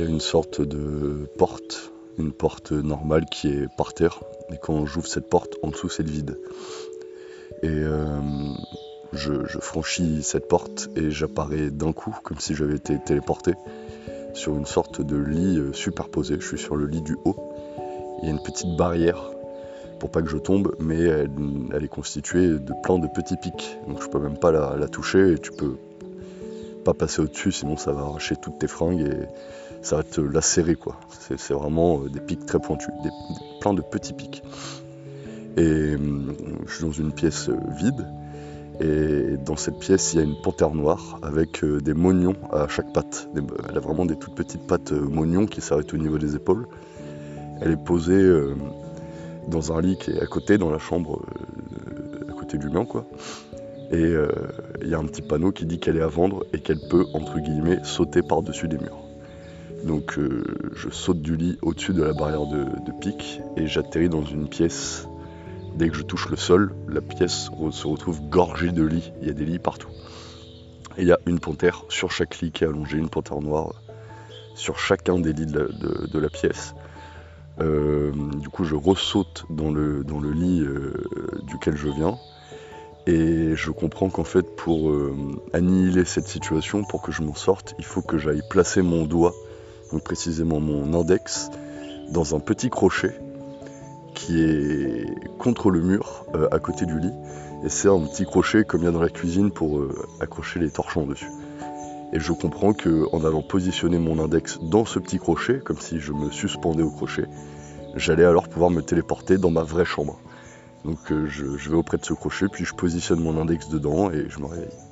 y a une sorte de porte, une porte normale qui est par terre. Et quand j'ouvre cette porte, en dessous c'est le vide. Et euh, je, franchis cette porte et j'apparais d'un coup, comme si j'avais été téléporté, sur une sorte de lit euh, superposé. Je suis sur le lit du haut. Il y a une petite barrière pour pas que je tombe, mais elle, est constituée de plein de petits pics. Donc je peux même pas la, la toucher et tu peux pas passer au-dessus, sinon ça va arracher toutes tes fringues et ça va te lacérer quoi. C'est vraiment euh, des pics très pointus, plein de petits pics. Et hum, je suis dans une pièce euh, vide. Et dans cette pièce, il y a une panthère noire avec euh, des mognons à chaque patte. Elle a vraiment des toutes petites pattes mognons qui s'arrêtent au niveau des épaules. Elle est posée dans un lit qui est à côté, dans la chambre à côté du mien, quoi. Et il y a un petit panneau qui dit qu'elle est à vendre et qu'elle peut, entre guillemets, sauter par-dessus des murs. Donc euh, je saute du lit au-dessus de la barrière de, de pic et j'atterris dans une pièce. Dès que je touche le sol, la pièce se retrouve gorgée de lits. Il y a des lits partout. Il y a une panthère sur chaque lit qui est allongée, une panthère noire sur chacun des lits de la, pièce. Euh, du coup, je ressaute dans le, lit euh, duquel je viens. Et je comprends qu'en fait, pour annihiler cette situation, pour que je m'en sorte, il faut que j'aille placer mon doigt donc précisément mon index, dans un petit crochet qui est contre le mur euh, à côté du lit. Et c'est un petit crochet comme il y a dans la cuisine pour euh, accrocher les torchons dessus. Et je comprends qu'en allant positionner mon index dans ce petit crochet, comme si je me suspendais au crochet, j'allais alors pouvoir me téléporter dans ma vraie chambre. Donc euh, je vais auprès de ce crochet, puis je positionne mon index dedans et je me réveille.